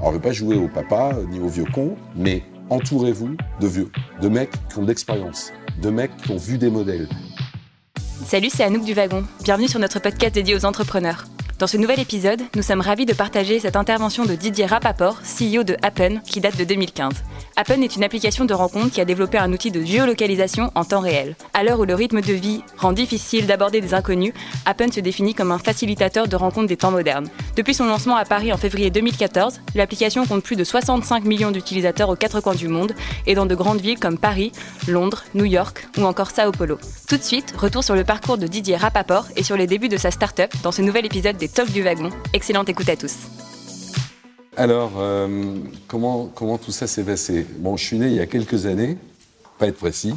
Alors, je ne vais pas jouer au papa ni au vieux con, mais entourez-vous de vieux, de mecs qui ont de l'expérience, de mecs qui ont vu des modèles. Salut, c'est Anouk du Wagon. Bienvenue sur notre podcast dédié aux entrepreneurs. Dans ce nouvel épisode, nous sommes ravis de partager cette intervention de Didier Rapaport, CEO de Appen, qui date de 2015. Appen est une application de rencontre qui a développé un outil de géolocalisation en temps réel. À l'heure où le rythme de vie rend difficile d'aborder des inconnus, Appen se définit comme un facilitateur de rencontres des temps modernes. Depuis son lancement à Paris en février 2014, l'application compte plus de 65 millions d'utilisateurs aux quatre coins du monde et dans de grandes villes comme Paris, Londres, New York ou encore Sao Paulo. Tout de suite, retour sur le parcours de Didier Rapaport et sur les débuts de sa start-up dans ce nouvel épisode des Talks du Wagon. Excellente écoute à tous. Alors, euh, comment, comment tout ça s'est passé? Bon, je suis né il y a quelques années, pas être précis,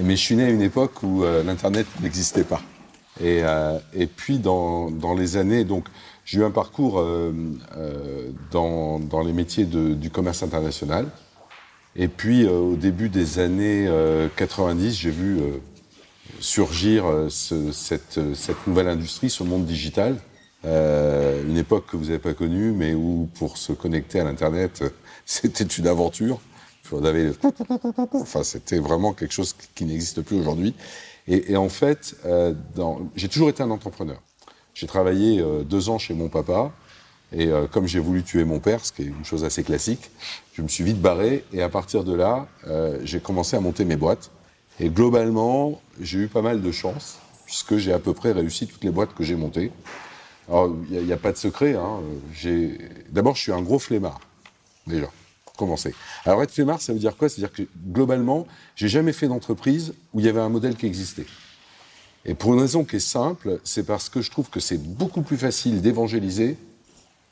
mais je suis né à une époque où euh, l'Internet n'existait pas. Et, euh, et puis, dans, dans, les années, donc, j'ai eu un parcours dans, dans, les métiers du commerce international. Et puis, au début des années 90, j'ai vu surgir ce, cette, cette nouvelle industrie, ce monde digital, euh, une époque que vous n'avez pas connue, mais où pour se connecter à l'Internet, c'était une aventure. Enfin, c'était vraiment quelque chose qui n'existe plus aujourd'hui. Et, et, en fait, euh, j'ai toujours été un entrepreneur. J'ai travaillé euh, deux ans chez mon papa, et euh, comme j'ai voulu tuer mon père, ce qui est une chose assez classique, je me suis vite barré, et à partir de là, euh, j'ai commencé à monter mes boîtes. Et globalement, j'ai eu pas mal de chance, puisque j'ai à peu près réussi toutes les boîtes que j'ai montées. Alors, il n'y a, pas de secret. Hein. D'abord, je suis un gros flemmard, déjà, pour commencer. Alors, être flemmard, ça veut dire quoi? C'est-à-dire que, globalement, j'ai jamais fait d'entreprise où il y avait un modèle qui existait. Et pour une raison qui est simple, c'est parce que je trouve que c'est beaucoup plus facile d'évangéliser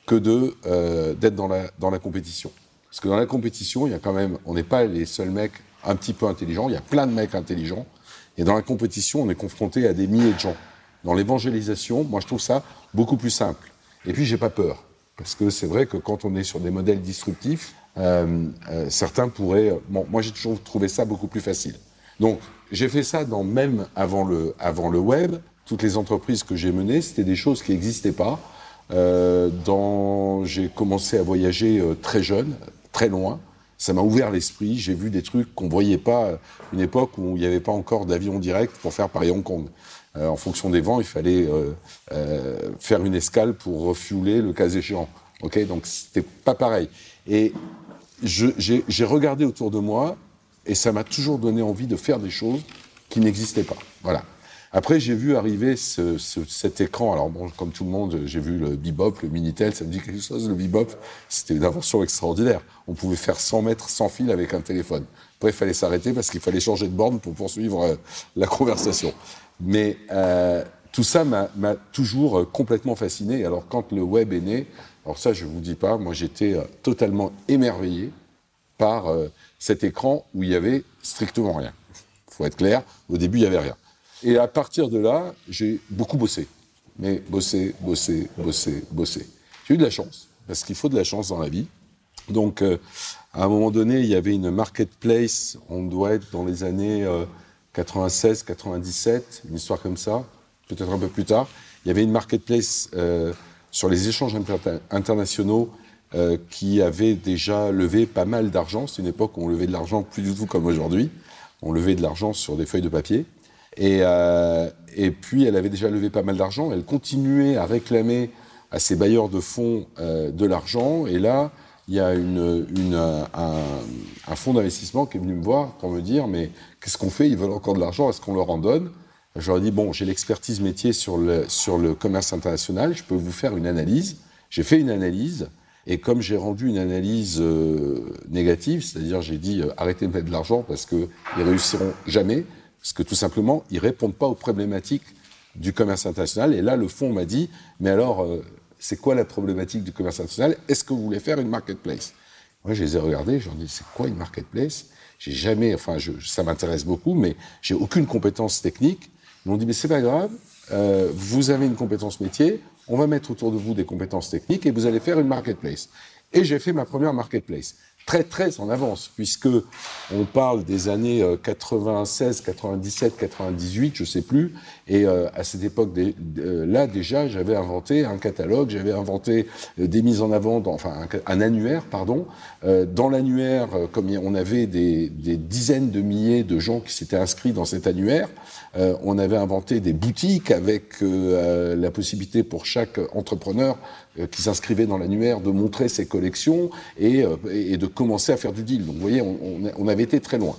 que euh, d'être dans la, dans la compétition. Parce que dans la compétition, il y a quand même, on n'est pas les seuls mecs un petit peu intelligents, il y a plein de mecs intelligents. Et dans la compétition, on est confronté à des milliers de gens dans l'évangélisation, moi je trouve ça beaucoup plus simple. Et puis j'ai pas peur, parce que c'est vrai que quand on est sur des modèles disruptifs, euh, euh, certains pourraient. Moi j'ai toujours trouvé ça beaucoup plus facile. Donc j'ai fait ça dans même avant le avant le web. Toutes les entreprises que j'ai menées, c'était des choses qui n'existaient pas. Euh, j'ai commencé à voyager très jeune, très loin. Ça m'a ouvert l'esprit. J'ai vu des trucs qu'on voyait pas. Une époque où il n'y avait pas encore d'avion direct pour faire Paris-Hong Kong. Euh, en fonction des vents, il fallait euh, euh, faire une escale pour refueler le cas échéant. Ok, donc c'était pas pareil. Et j'ai regardé autour de moi et ça m'a toujours donné envie de faire des choses qui n'existaient pas. Voilà. Après, j'ai vu arriver ce, ce, cet écran. Alors, bon, comme tout le monde, j'ai vu le Bebop, le Minitel, ça me dit quelque chose, le Bebop. C'était une invention extraordinaire. On pouvait faire 100 mètres sans fil avec un téléphone. Après, il fallait s'arrêter parce qu'il fallait changer de borne pour poursuivre euh, la conversation. Mais euh, tout ça m'a toujours euh, complètement fasciné. Alors, quand le web est né, alors ça, je vous dis pas, moi, j'étais totalement émerveillé par cet écran où il y avait strictement rien. Faut être clair, au début, il y avait rien. Et à partir de là, j'ai beaucoup bossé. Mais bossé, bossé, bossé, bossé. J'ai eu de la chance, parce qu'il faut de la chance dans la vie. Donc, à un moment donné, il y avait une marketplace, on doit être dans les années euh, 96, 97, une histoire comme ça, peut-être un peu plus tard. Il y avait une marketplace euh, sur les échanges inter internationaux euh, qui avait déjà levé pas mal d'argent. C'est une époque où on levait de l'argent plus du tout comme aujourd'hui. On levait de l'argent sur des feuilles de papier. Et, euh, et puis, elle avait déjà levé pas mal d'argent. Elle continuait à réclamer à ses bailleurs de fonds euh, de l'argent. Et là, il y a une, une, un, un fonds d'investissement qui est venu me voir pour me dire mais qu'est-ce qu'on fait? Ils veulent encore de l'argent, est-ce qu'on leur en donne? Je leur ai dit bon, j'ai l'expertise métier sur le, sur le commerce international, je peux vous faire une analyse. J'ai fait une analyse. Et comme j'ai rendu une analyse euh, négative, c'est-à-dire j'ai dit euh, arrêtez de mettre de l'argent parce qu'ils réussiront jamais, parce que tout simplement ils répondent pas aux problématiques du commerce international. Et là, le fonds m'a dit mais alors euh, c'est quoi la problématique du commerce international? Est-ce que vous voulez faire une marketplace? Moi, je les ai regardés, je leur ai dit, c'est quoi une marketplace? J'ai jamais, enfin, je, ça m'intéresse beaucoup, mais j'ai aucune compétence technique. Ils m'ont dit, mais c'est pas grave, euh, vous avez une compétence métier, on va mettre autour de vous des compétences techniques et vous allez faire une marketplace. Et j'ai fait ma première marketplace. Très, très en avance, puisque on parle des années 96, 97, 98, je sais plus, Et euh, à cette époque-là, déjà, j'avais inventé un catalogue, j'avais inventé euh, des mises en avant, dans, enfin un, annuaire, pardon. Euh, dans l'annuaire, comme on avait des, dizaines de milliers de gens qui s'étaient inscrits dans cet annuaire, on avait inventé des boutiques avec la possibilité pour chaque entrepreneur qui s'inscrivait dans l'annuaire de montrer ses collections et, et, de commencer à faire du deal. Donc, vous voyez, on, on avait été très loin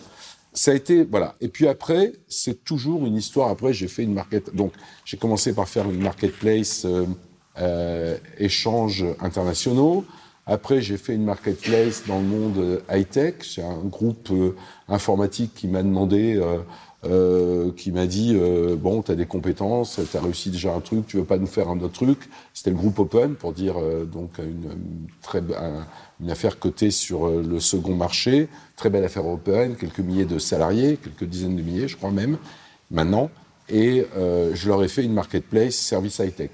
ça a été voilà. Et puis après, c'est toujours une histoire. Après, j'ai fait une market. Donc, j'ai commencé par faire une marketplace euh, euh, échanges internationaux. Après, j'ai fait une marketplace dans le monde euh, high tech. C'est un groupe euh, informatique qui m'a demandé, euh, qui m'a dit bon, tu as des compétences, tu as réussi déjà un truc, tu veux pas nous faire un autre truc. C'était le groupe Open pour dire donc une, très une affaire cotée sur le second marché très belle affaire européenne, quelques milliers de salariés, quelques dizaines de milliers, je crois même, maintenant. Et euh, je leur ai fait une marketplace service high-tech.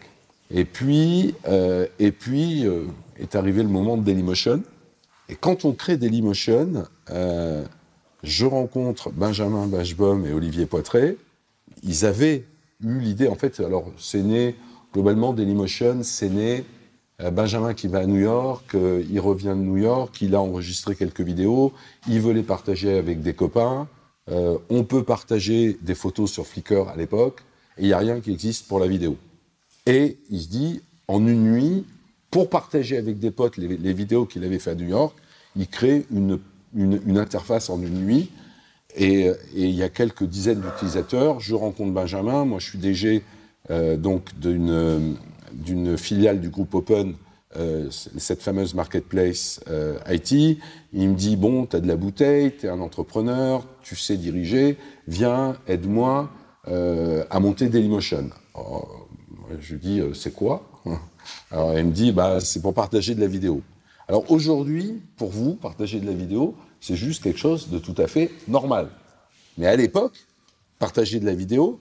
Et puis, euh, et puis euh, est arrivé le moment de Dailymotion. Et quand on crée Dailymotion, euh, je rencontre Benjamin Bachbaum et Olivier Poitré. Ils avaient eu l'idée, en fait, alors c'est né, globalement, Dailymotion, c'est né euh, Benjamin qui va à New York, euh, il revient de New York, il a enregistré quelques vidéos, il veut les partager avec des copains. Euh, on peut partager des photos sur Flickr à l'époque, et il n'y a rien qui existe pour la vidéo. Et il se dit, en une nuit, pour partager avec des potes les, vidéos qu'il avait fait à New York, il crée une, interface en une nuit. Et, il y a quelques dizaines d'utilisateurs. Je rencontre Benjamin, moi je suis DG donc d'une d'une filiale du groupe Open, euh, cette fameuse marketplace euh, IT. Il me dit Bon, tu as de la bouteille, tu es un entrepreneur, tu sais diriger, viens, aide-moi euh, à monter Dailymotion. je lui dis C'est quoi? Alors, il me dit bah, C'est pour partager de la vidéo. Alors aujourd'hui, pour vous, partager de la vidéo, c'est juste quelque chose de tout à fait normal. Mais à l'époque, partager de la vidéo,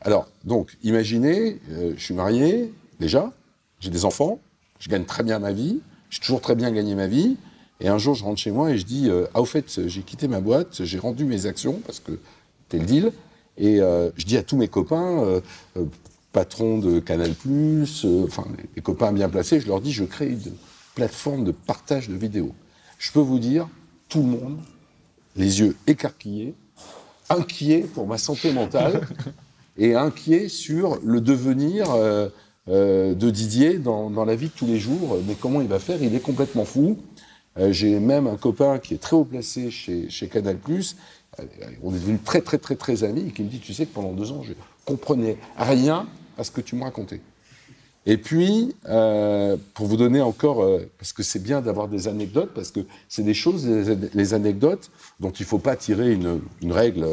alors, donc, imaginez, je suis marié, déjà, j'ai des enfants, je gagne très bien ma vie, j'ai toujours très bien gagné ma vie. Et un jour, je rentre chez moi et je dis euh, Ah, au fait, j'ai quitté ma boîte, j'ai rendu mes actions parce que c'était le deal. Et euh, je dis à tous mes copains, euh, patrons de Canal, enfin, des copains bien placés, je leur dis Je crée une plateforme de partage de vidéos. Je peux vous dire, tout le monde, les yeux écarquillés, inquiets pour ma santé mentale et inquiets sur le devenir euh, de Didier dans, la vie de tous les jours. Mais comment il va faire? Il est complètement fou. Euh, j'ai même un copain qui est très haut placé chez, chez Canal+. Euh, on est devenus très très très très amis et qui me dit, tu sais que pendant deux ans, je comprenais rien à ce que tu me racontais. Et puis, pour vous donner encore, parce que c'est bien d'avoir des anecdotes, parce que c'est des choses, les, anecdotes, dont il ne faut pas tirer une, règle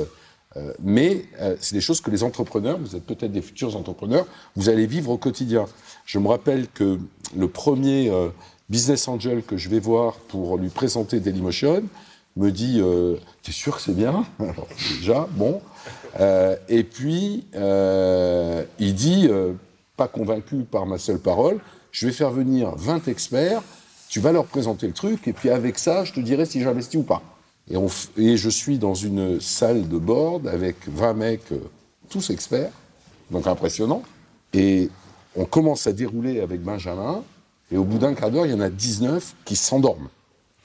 euh, mais euh, c'est des choses que les entrepreneurs, vous êtes peut-être des futurs entrepreneurs, vous allez vivre au quotidien. Je me rappelle que le premier euh, business angel que je vais voir pour lui présenter Dailymotion me dit T'es sûr que c'est bien? Alors, Déjà, bon. et puis, il dit Convaincu par ma seule parole, je vais faire venir 20 experts, tu vas leur présenter le truc, et puis avec ça, je te dirai si j'investis ou pas. Et, je suis dans une salle de board avec 20 mecs, euh, tous experts, donc impressionnant. Et on commence à dérouler avec Benjamin, et au bout d'un quart d'heure, il y en a 19 qui s'endorment.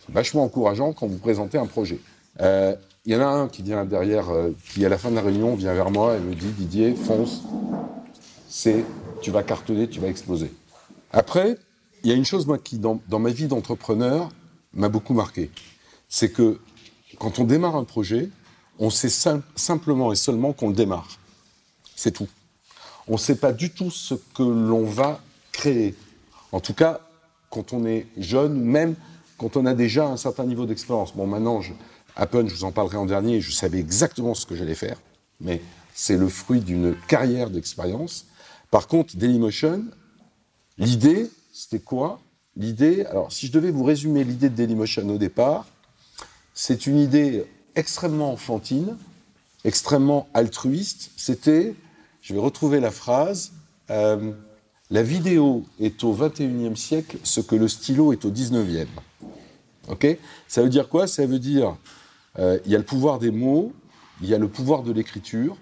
C'est vachement encourageant quand vous présentez un projet. Euh, il y en a un qui vient derrière, euh, qui à la fin de la réunion vient vers moi et me dit Didier, fonce, c'est, tu vas cartonner, tu vas exploser. Après, il y a une chose moi qui, dans, ma vie d'entrepreneur, m'a beaucoup marqué. C'est que quand on démarre un projet, on sait simplement et seulement qu'on le démarre. C'est tout. On ne sait pas du tout ce que l'on va créer. En tout cas, quand on est jeune, même quand on a déjà un certain niveau d'expérience. Bon, maintenant, je, Apple, je vous en parlerai en dernier, je savais exactement ce que j'allais faire, mais c'est le fruit d'une carrière d'expérience. Par contre, Dailymotion, l'idée, c'était quoi? L'idée, alors si je devais vous résumer l'idée de Dailymotion au départ, c'est une idée extrêmement enfantine, extrêmement altruiste. C'était, je vais retrouver la phrase, euh, la vidéo est au 21e siècle ce que le stylo est au 19e. Ok? Ça veut dire quoi? Ça veut dire, euh, il y a le pouvoir des mots, il y a le pouvoir de l'écriture.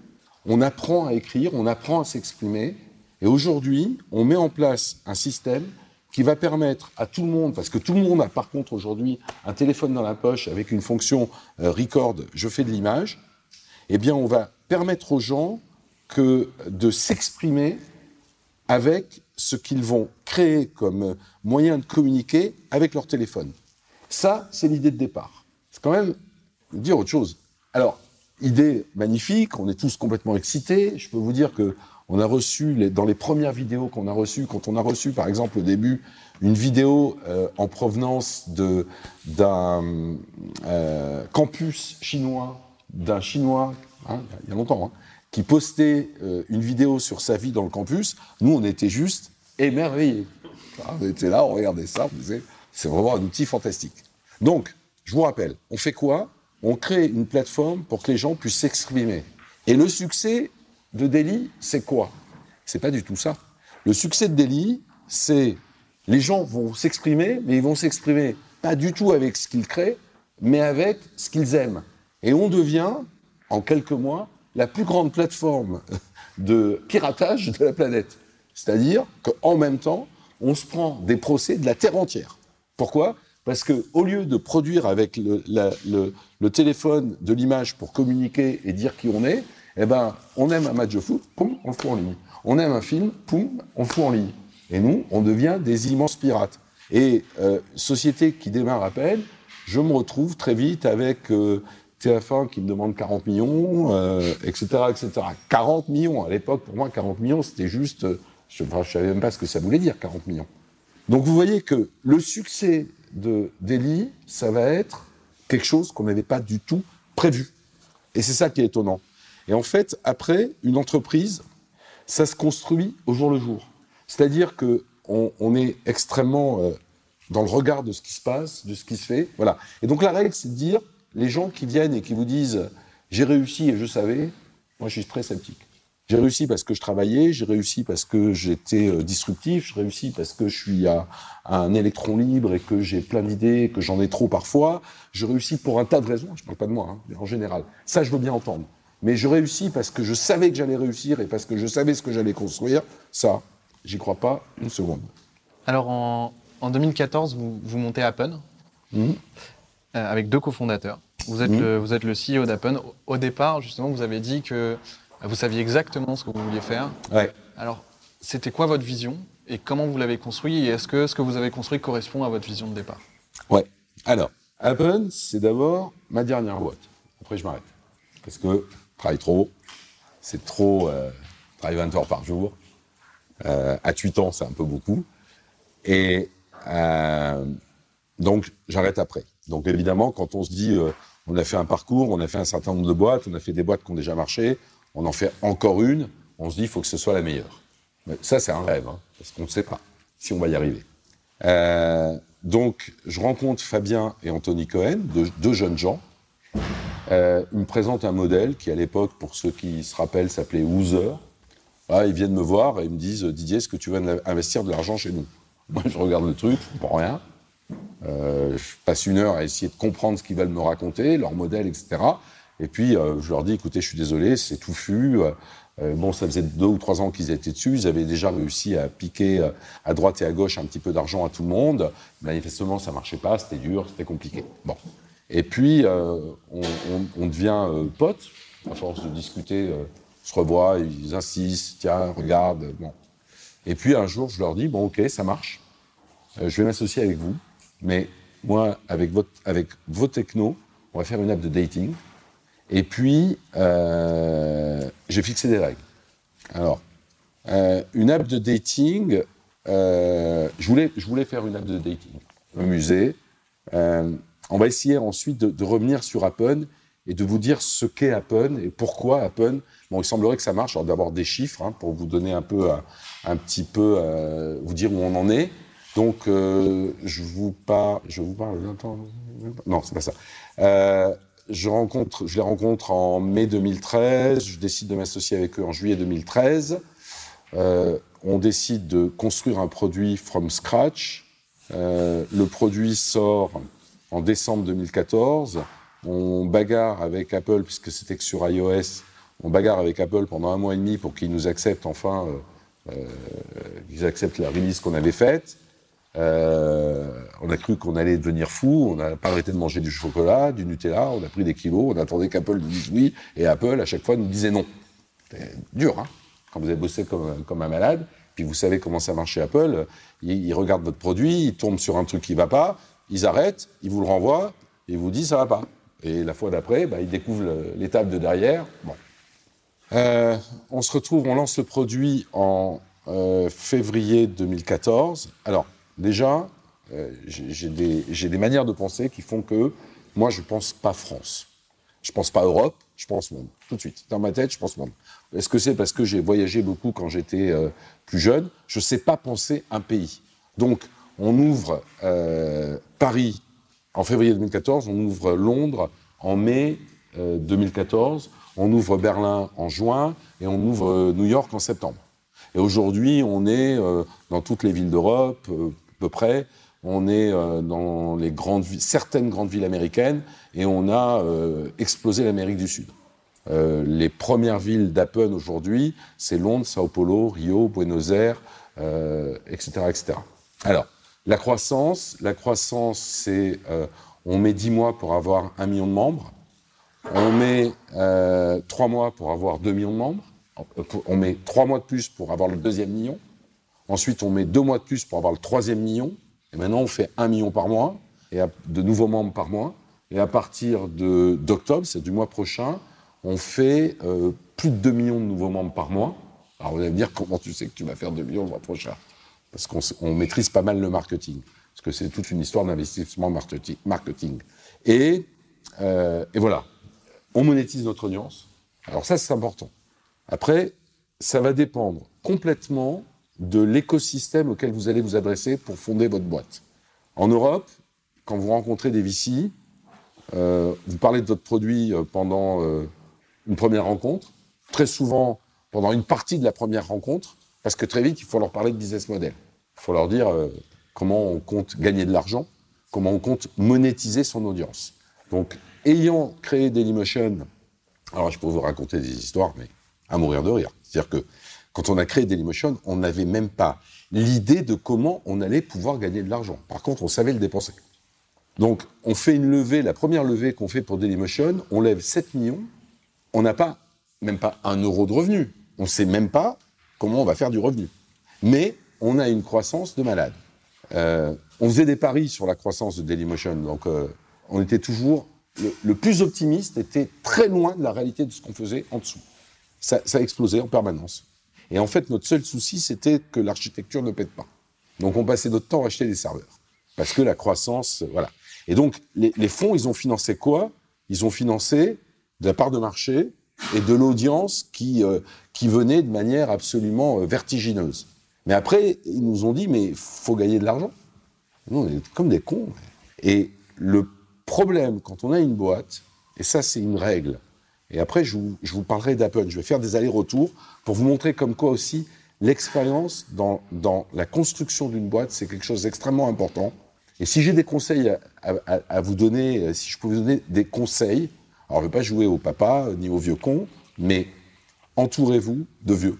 on apprend à écrire, on apprend à s'exprimer. Et aujourd'hui, on met en place un système qui va permettre à tout le monde, parce que tout le monde a par contre aujourd'hui un téléphone dans la poche avec une fonction euh, record, je fais de l'image, eh bien on va permettre aux gens que de s'exprimer avec ce qu'ils vont créer comme moyen de communiquer avec leur téléphone. Ça, c'est l'idée de départ. C'est quand même dire autre chose. Alors, idée magnifique, on est tous complètement excités. Je peux vous dire que on a reçu, dans les premières vidéos qu'on a reçues, quand on a reçu par exemple au début une vidéo euh, en provenance d'un euh, campus chinois, d'un chinois, hein, il y a longtemps, hein, qui postait euh, une vidéo sur sa vie dans le campus, nous on était juste émerveillés. On était là, on regardait ça, on disait, c'est vraiment un outil fantastique. Donc, je vous rappelle, on fait quoi? On crée une plateforme pour que les gens puissent s'exprimer. Et le succès de Delhi, c'est quoi? C'est pas du tout ça. Le succès de Delhi, c'est les gens vont s'exprimer, mais ils vont s'exprimer pas du tout avec ce qu'ils créent, mais avec ce qu'ils aiment. Et on devient, en quelques mois, la plus grande plateforme de piratage de la planète. C'est-à-dire qu'en même temps, on se prend des procès de la Terre entière. Pourquoi? Parce qu'au lieu de produire avec le téléphone de l'image pour communiquer et dire qui on est, eh ben, on aime un match de foot, poum, on le fout en ligne. On aime un film, poum, on le fout en ligne. Et nous, on devient des immenses pirates. Et euh, société qui démarre à peine, je me retrouve très vite avec euh, TF1 qui me demande 40 millions, etc., euh, etc. 40 millions. À l'époque, pour moi, 40 millions, c'était juste... je ne savais même pas ce que ça voulait dire, 40 millions. Donc vous voyez que le succès de d'Eli, ça va être quelque chose qu'on n'avait pas du tout prévu. Et c'est ça qui est étonnant. Et en fait, après, une entreprise, ça se construit au jour le jour. C'est-à-dire que on, est extrêmement euh, dans le regard de ce qui se passe, de ce qui se fait. Voilà. Et donc la règle, c'est de dire, les gens qui viennent et qui vous disent j'ai réussi et je savais, moi je suis très sceptique. J'ai réussi parce que je travaillais, j'ai réussi parce que j'étais euh, disruptif, j'ai réussi parce que je suis à, un électron libre et que j'ai plein d'idées, que j'en ai trop parfois. Je réussis pour un tas de raisons, je ne parle pas de moi, hein, mais en général. Ça, je veux bien entendre mais je réussis parce que je savais que j'allais réussir et parce que je savais ce que j'allais construire, ça, j'y crois pas une seconde. Alors en, 2014, vous, vous, montez Appen mmh. euh, avec deux cofondateurs. Vous êtes, mmh. le, vous êtes le CEO d'Appen. Au départ, justement, vous avez dit que vous saviez exactement ce que vous vouliez faire. Ouais. Alors, c'était quoi votre vision et comment vous l'avez construit et est-ce que ce que vous avez construit correspond à votre vision de départ? Ouais. Alors, Appen, c'est d'abord ma dernière boîte. Après, je m'arrête. Parce que travaille trop, c'est trop, euh, travaille 20 heures par jour. Euh, à 8 ans, c'est un peu beaucoup. Et euh, donc, j'arrête après. Donc, évidemment, quand on se dit, euh, on a fait un parcours, on a fait un certain nombre de boîtes, on a fait des boîtes qui ont déjà marché, on en fait encore une, on se dit, il faut que ce soit la meilleure. Mais ça, c'est un rêve, hein, parce qu'on ne sait pas si on va y arriver. Donc, je rencontre Fabien et Anthony Cohen, deux jeunes gens, euh, il me présente un modèle qui, à l'époque, pour ceux qui se rappellent, s'appelait Woozer. Ah, ils viennent me voir et ils me disent Didier, est-ce que tu veux investir de l'argent chez nous? Moi, je regarde le truc, comprends rien. Euh, je passe une heure à essayer de comprendre ce qu'ils veulent me raconter, leur modèle, etc. Et puis, euh, je leur dis écoutez, je suis désolé, c'est touffu. Euh, bon, ça faisait deux ou trois ans qu'ils étaient dessus. Ils avaient déjà réussi à piquer euh, à droite et à gauche un petit peu d'argent à tout le monde. Manifestement, ça marchait pas, c'était dur, c'était compliqué. Bon. Et puis, euh, on, devient euh, potes, à force de discuter, euh, on se revoit, ils insistent, tiens, regarde, bon. Et puis un jour, je leur dis, bon, ok, ça marche, je vais m'associer avec vous, mais moi, avec, votre, avec vos technos, on va faire une app de dating. Et puis, j'ai fixé des règles. Alors, une app de dating, je, voulais, je voulais faire une app de dating, m'amuser on va essayer ensuite de, revenir sur Appen et de vous dire ce qu'est Appen et pourquoi Appen. Bon, il semblerait que ça marche. Alors d'abord des chiffres hein, pour vous donner un peu, un, petit peu, euh, vous dire où on en est. Donc euh, je vous parle, je vous parle. Non, c'est pas ça. Euh, je les rencontre en mai 2013. Je décide de m'associer avec eux en juillet 2013. on décide de construire un produit from scratch. le produit sort en décembre 2014. On bagarre avec Apple, puisque c'était que sur iOS. on bagarre avec Apple pendant un mois et demi pour qu'ils nous acceptent enfin, qu'ils acceptent la release qu'on avait faite. on a cru qu'on allait devenir fou, on n'a pas arrêté de manger du chocolat, du Nutella, on a pris des kilos, on attendait qu'Apple nous dise oui, et Apple à chaque fois nous disait non. C'était dur, hein, quand vous avez bossé comme, un malade. Puis vous savez comment ça marche chez Apple. Ils, regardent votre produit, ils tombent sur un truc qui va pas, ils arrêtent, ils vous le renvoient, et ils vous disent ça va pas. Et la fois d'après, bah, ils découvrent l'étape de derrière. Bon. Euh, on se retrouve, on lance le produit en euh, février 2014. Alors, déjà, euh, j'ai des, des, manières de penser qui font que moi, je pense pas France. Je pense pas Europe, je pense monde. Tout de suite. Dans ma tête, je pense monde. Est-ce que c'est parce que j'ai voyagé beaucoup quand j'étais plus jeune? Je ne sais pas penser un pays. Donc, on ouvre euh, Paris en février 2014, on ouvre Londres en mai 2014, euh, on ouvre Berlin en juin et on ouvre New York en septembre. Et aujourd'hui, on est dans toutes les villes d'Europe, à peu près. On est dans grandes certaines grandes villes américaines et on a explosé l'Amérique du Sud. Euh, les premières villes d'Apple aujourd'hui, c'est Londres, Sao Paulo, Rio, Buenos Aires, euh, etc., etc. Alors, la croissance, la croissance, c'est euh, on met 10 mois pour avoir un million de membres, on met euh, 3 mois pour avoir 2 millions de membres, on met 3 mois de plus pour avoir le deuxième million, ensuite on met 2 mois de plus pour avoir le troisième million, et maintenant on fait 1 million par mois, et de nouveaux membres par mois, et à partir d'octobre, c'est du mois prochain, on fait euh, plus de 2 millions de nouveaux membres par mois. Alors vous allez me dire, comment tu sais que tu vas faire 2 millions le mois prochain? Parce qu'on maîtrise pas mal le marketing. Parce que c'est toute une histoire d'investissement marketing. Et, euh, et voilà, on monétise notre audience. Alors ça, c'est important. Après, ça va dépendre complètement de l'écosystème auquel vous allez vous adresser pour fonder votre boîte. En Europe, quand vous rencontrez des VC, euh, vous parlez de votre produit pendant une première rencontre, très souvent pendant une partie de la première rencontre, parce que très vite, il faut leur parler de business model. Faut leur dire euh, comment on compte gagner de l'argent, comment on compte monétiser son audience. Donc, ayant créé Dailymotion, alors je peux vous raconter des histoires, mais à mourir de rire. C'est-à-dire que quand on a créé Dailymotion, on n'avait même pas l'idée de comment on allait pouvoir gagner de l'argent. Par contre, on savait le dépenser. Donc, on fait une levée, la première levée qu'on fait pour Dailymotion, on lève 7 millions on n'a pas, même pas un euro de revenu. On ne sait même pas comment on va faire du revenu. Mais on a une croissance de malade. Euh, on faisait des paris sur la croissance de Dailymotion, donc euh, on était toujours le, plus optimiste était très loin de la réalité de ce qu'on faisait en dessous. Ça, explosait en permanence. Et en fait, notre seul souci, c'était que l'architecture ne pète pas. Donc on passait notre temps à acheter des serveurs. Parce que la croissance, voilà. Et donc, les, fonds, ils ont financé quoi? Ils ont financé de la part de marché et de l'audience qui, euh, qui venait de manière absolument euh, vertigineuse. Mais après, ils nous ont dit, mais faut gagner de l'argent. Nous, on est comme des cons. Et le problème, quand on a une boîte, et ça, c'est une règle, et après, je vous, je vous parlerai d'Apple, je vais faire des allers-retours pour vous montrer comme quoi aussi l'expérience dans, dans la construction d'une boîte, c'est quelque chose d'extrêmement important. Et si j'ai des conseils à, à, vous donner, si je peux vous donner des conseils, alors, je ne vais pas jouer au papa ni au vieux con, mais entourez-vous de vieux,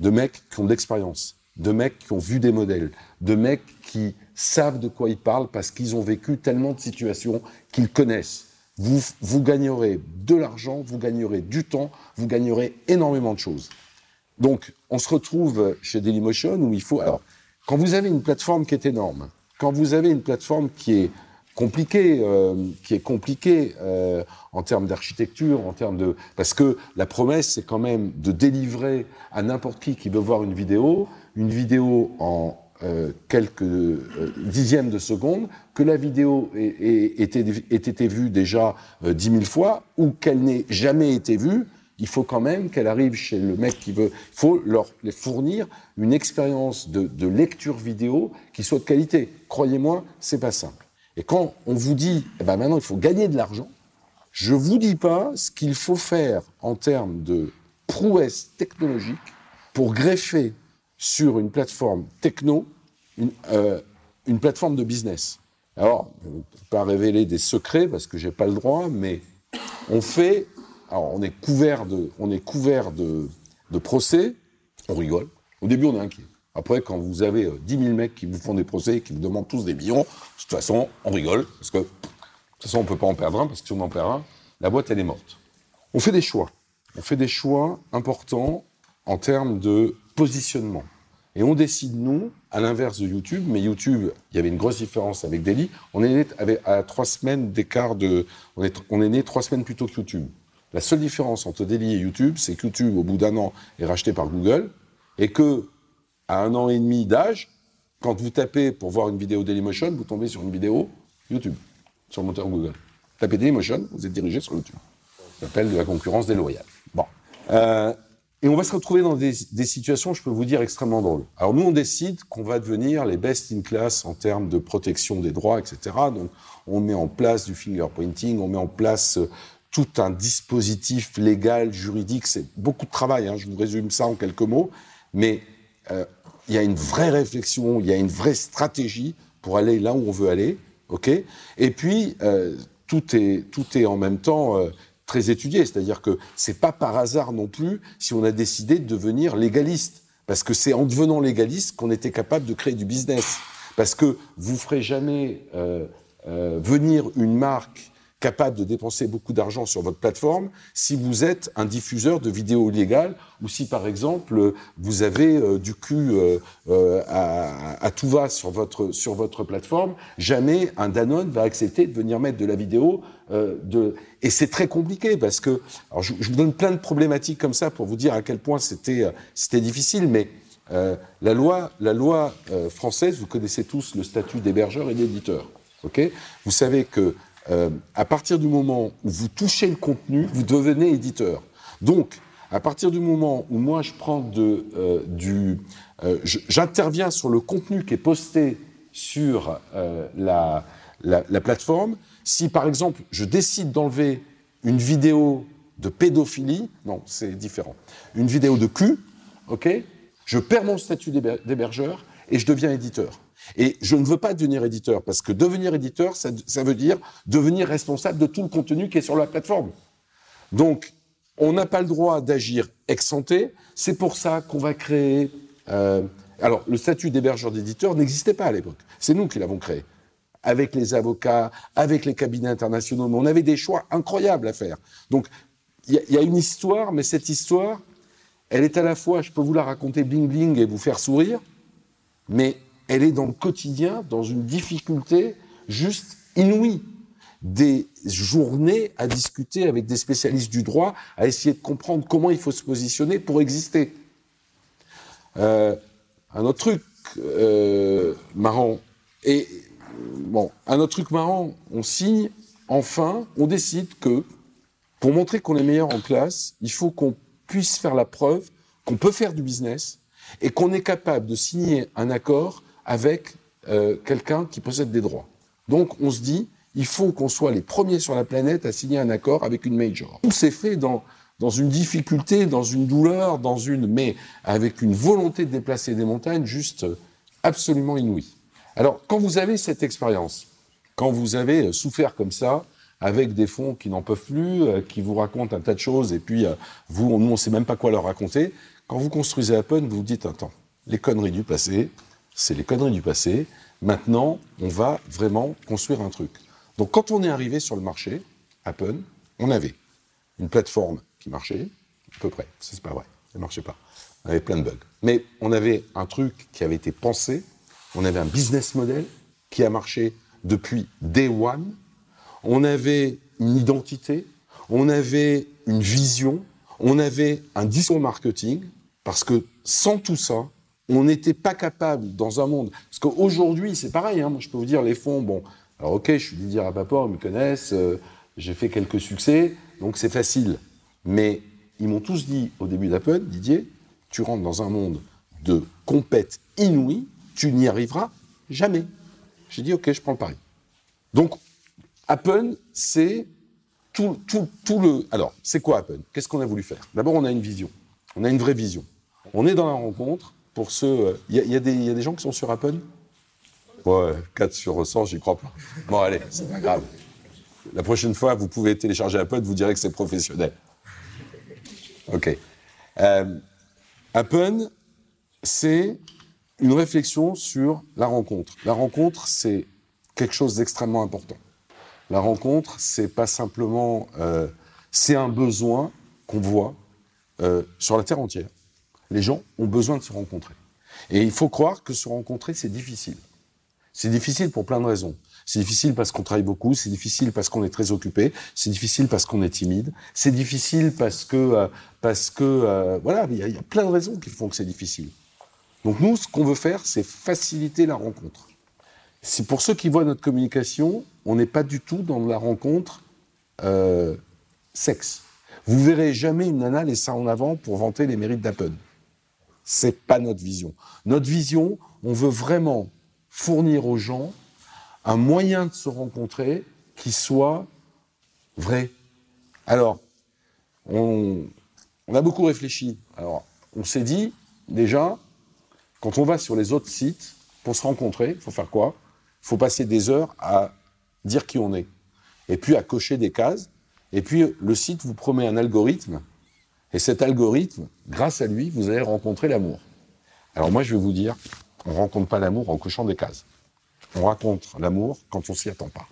de mecs qui ont de l'expérience, de mecs qui ont vu des modèles, de mecs qui savent de quoi ils parlent parce qu'ils ont vécu tellement de situations qu'ils connaissent. Vous, vous gagnerez de l'argent, vous gagnerez du temps, vous gagnerez énormément de choses. Donc, on se retrouve chez Dailymotion où il faut. Alors, quand vous avez une plateforme qui est énorme, quand vous avez une plateforme qui est compliqué, euh, qui est compliqué euh, en termes d'architecture, en termes de parce que la promesse c'est quand même de délivrer à n'importe qui qui veut voir une vidéo, une vidéo en euh, quelques dixièmes de seconde, que la vidéo ait, été, été vue déjà dix mille fois ou qu'elle n'ait jamais été vue. Il faut quand même qu'elle arrive chez le mec qui veut. Il faut leur fournir une expérience de, de lecture vidéo qui soit de qualité. Croyez-moi, c'est pas simple. Et quand on vous dit, eh ben maintenant il faut gagner de l'argent, je ne vous dis pas ce qu'il faut faire en termes de prouesse technologique pour greffer sur une plateforme techno une, euh, plateforme de business. Alors, je ne peux pas révéler des secrets parce que j'ai pas le droit, mais on fait alors on est couvert de, on est couvert de procès, on rigole. Au début, on est inquiet. Après, quand vous avez 10 000 mecs qui vous font des procès, qui vous demandent tous des millions, de toute façon, on rigole, parce que de toute façon, on ne peut pas en perdre un, parce que si on en perd un, la boîte, elle est morte. On fait des choix. On fait des choix importants en termes de positionnement. Et on décide, nous, à l'inverse de YouTube, mais YouTube, il y avait une grosse différence avec Daily. On est né à trois semaines d'écart de. On est, on né trois semaines plus tôt que YouTube. La seule différence entre Daily et YouTube, c'est que YouTube, au bout d'un an, est racheté par Google et que, à un an et demi d'âge, quand vous tapez pour voir une vidéo Dailymotion, vous tombez sur une vidéo YouTube, sur le moteur Google. Tapez Dailymotion, vous êtes dirigé sur YouTube. Ça s'appelle de la concurrence déloyale. Bon. Euh, et on va se retrouver dans des, des, situations, je peux vous dire, extrêmement drôles. Alors nous, on décide qu'on va devenir les best in class en termes de protection des droits, etc. Donc on met en place du fingerprinting, on met en place euh, tout un dispositif légal, juridique. C'est beaucoup de travail, hein, je vous résume ça en quelques mots. Mais euh, il y a une vraie réflexion, il y a une vraie stratégie pour aller là où on veut aller. ok? Et puis, euh, tout, est, tout est en même temps... Euh, très étudié. C'est-à-dire que c'est pas par hasard non plus si on a décidé de devenir légaliste. Parce que c'est en devenant légaliste qu'on était capable de créer du business. Parce que vous ferez jamais euh, euh, venir une marque capable de dépenser beaucoup d'argent sur votre plateforme si vous êtes un diffuseur de vidéos illégales ou si par exemple vous avez euh, du cul euh, euh, à, à, tout va sur votre sur votre plateforme, jamais un Danone va accepter de venir mettre de la vidéo euh, de et c'est très compliqué parce que alors je, je, vous donne plein de problématiques comme ça pour vous dire à quel point c'était euh, c'était difficile mais euh, la loi la loi française vous connaissez tous le statut d'hébergeur et d'éditeur ok? Vous savez que euh, à partir du moment où vous touchez le contenu, vous devenez éditeur. Donc, à partir du moment où moi je prends euh, du, euh, j'interviens sur le contenu qui est posté sur la, la, la, plateforme, si par exemple je décide d'enlever une vidéo de pédophilie, non, c'est différent, une vidéo de cul, ok, je perds mon statut d'hébergeur et je deviens éditeur. Et je ne veux pas devenir éditeur, parce que devenir éditeur, ça, veut dire devenir responsable de tout le contenu qui est sur la plateforme. Donc, on n'a pas le droit d'agir ex ante. C'est pour ça qu'on va créer. Euh, alors, le statut d'hébergeur d'éditeur n'existait pas à l'époque. C'est nous qui l'avons créé. Avec les avocats, avec les cabinets internationaux, mais on avait des choix incroyables à faire. Donc, il y, y, a une histoire, mais cette histoire, elle est à la fois, je peux vous la raconter bling bling et vous faire sourire, mais elle est dans le quotidien, dans une difficulté juste inouïe. Des journées à discuter avec des spécialistes du droit, à essayer de comprendre comment il faut se positionner pour exister. Euh, un autre truc euh, marrant, et bon, un autre truc marrant, on signe, enfin, on décide que pour montrer qu'on est meilleur en classe, il faut qu'on puisse faire la preuve qu'on peut faire du business et qu'on est capable de signer un accord avec euh, quelqu'un qui possède des droits. Donc on se dit, il faut qu'on soit les premiers sur la planète à signer un accord avec une major. Tout s'est fait dans, dans une difficulté, dans une douleur, dans une, mais avec une volonté de déplacer des montagnes juste absolument inouïe. Alors quand vous avez cette expérience, quand vous avez souffert comme ça, avec des fonds qui n'en peuvent plus, euh, qui vous racontent un tas de choses, et puis euh, vous, nous, on ne sait même pas quoi leur raconter. Quand vous construisez Apple, vous vous dites, attends, les conneries du passé, c'est les conneries du passé. Maintenant, on va vraiment construire un truc. Donc, quand on est arrivé sur le marché, Apple, on avait une plateforme qui marchait, à peu près. C'est pas vrai, elle marchait pas. On avait plein de bugs. Mais on avait un truc qui avait été pensé, on avait un business model qui a marché depuis day one, on avait une identité, on avait une vision, on avait un discours marketing, parce que sans tout ça, on n'était pas capable dans un monde. Parce qu'aujourd'hui, c'est pareil, hein, moi je peux vous dire, les fonds, bon, alors ok, je suis Didier Rapaport, ils me connaissent, euh, j'ai fait quelques succès, donc c'est facile. Mais ils m'ont tous dit au début d'Apple, Didier, tu rentres dans un monde de compète inouïe, tu n'y arriveras jamais. J'ai dit, ok, je prends le pari. Donc, Apple, c'est tout, le. Alors, c'est quoi Apple Qu'est-ce qu'on a voulu faire? D'abord, on a une vision. On a une vraie vision. On est dans la rencontre pour ceux. Il y, y, y, a des gens qui sont sur Apple? Ouais, 4 sur 100, j'y crois pas. Bon, allez, c'est pas grave. La prochaine fois, vous pouvez télécharger Apple, vous direz que c'est professionnel. Ok. Euh, Happen, c'est une réflexion sur la rencontre. La rencontre, c'est quelque chose d'extrêmement important. La rencontre, c'est pas simplement, euh, c'est un besoin qu'on voit euh, sur la terre entière. Les gens ont besoin de se rencontrer. Et il faut croire que se rencontrer, c'est difficile. C'est difficile pour plein de raisons. C'est difficile parce qu'on travaille beaucoup, c'est difficile parce qu'on est très occupé, c'est difficile parce qu'on est timide, c'est difficile parce que, euh, parce que, euh, voilà, il y, a plein de raisons qui font que c'est difficile. Donc nous, ce qu'on veut faire, c'est faciliter la rencontre. C'est pour ceux qui voient notre communication, on n'est pas du tout dans la rencontre euh, sexe. Vous verrez jamais une nana laisser ça en avant pour vanter les mérites d'Apple. C'est pas notre vision. Notre vision, on veut vraiment fournir aux gens un moyen de se rencontrer qui soit vrai. Alors, on, on a beaucoup réfléchi. Alors, on s'est dit, déjà, quand on va sur les autres sites, pour se rencontrer, il faut faire quoi? Il faut passer des heures à dire qui on est. Et puis à cocher des cases. Et puis le site vous promet un algorithme. Et cet algorithme, grâce à lui, vous allez rencontrer l'amour. Alors moi, je vais vous dire, on ne rencontre pas l'amour en cochant des cases. On rencontre l'amour quand on s'y attend pas.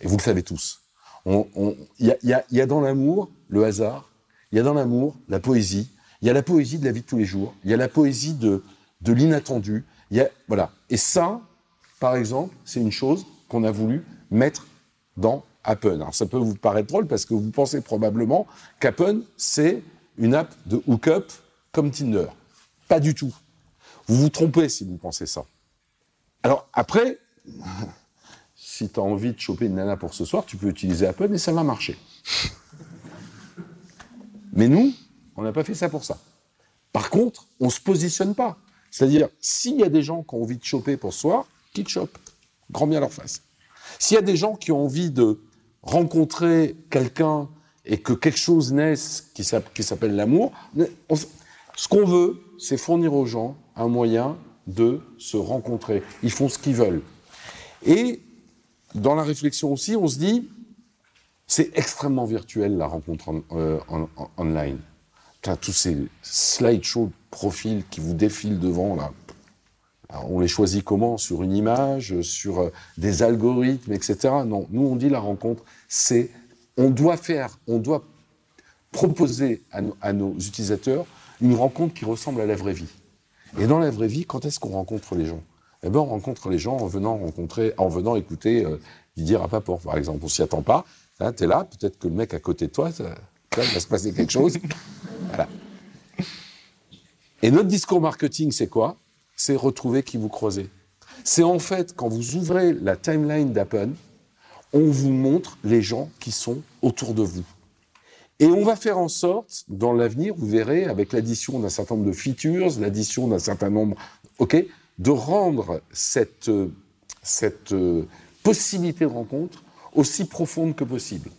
Et vous le savez tous. Il y, a, dans l'amour le hasard, il y a dans l'amour la poésie, il y a la poésie de la vie de tous les jours, il y a la poésie de, de l'inattendu. Voilà. Et ça, par exemple, c'est une chose qu'on a voulu mettre dans Appen. Alors ça peut vous paraître drôle parce que vous pensez probablement qu'Appen, c'est une app de hookup comme Tinder. Pas du tout. Vous vous trompez si vous pensez ça. Alors après, si tu as envie de choper une nana pour ce soir, tu peux utiliser Appen et ça va marcher. Mais nous, on n'a pas fait ça pour ça. Par contre, on ne se positionne pas. C'est-à-dire, s'il y a des gens qui ont envie de choper pour ce soir, qu'ils chopent. Grand bien leur face. S'il y a des gens qui ont envie de rencontrer quelqu'un et que quelque chose naisse qui s'appelle l'amour, ce qu'on veut, c'est fournir aux gens un moyen de se rencontrer. Ils font ce qu'ils veulent. Et dans la réflexion aussi, on se dit, c'est extrêmement virtuel la rencontre en, euh, online. Tous ces slideshows de profils qui vous défilent devant là. On les choisit comment? Sur une image, sur euh, des algorithmes, etc. Non, nous on dit la rencontre, c'est on doit faire, on doit proposer à, no, à nos utilisateurs une rencontre qui ressemble à la vraie vie. Et dans la vraie vie, quand est-ce qu'on rencontre les gens? Eh ben, on rencontre les gens en venant rencontrer, en venant écouter euh, Didier Rapaport, par exemple. On s'y attend pas. Hein, tu es là, peut-être que le mec à côté de toi, ça, ça, il va se passer quelque chose. voilà. Et notre discours marketing, c'est quoi? C'est retrouver qui vous croisez. C'est en fait, quand vous ouvrez la timeline d'Appen, on vous montre les gens qui sont autour de vous. Et on va faire en sorte, dans l'avenir, vous verrez, avec l'addition d'un certain nombre de features, l'addition d'un certain nombre, ok, de rendre cette, cette possibilité de rencontre aussi profonde que possible.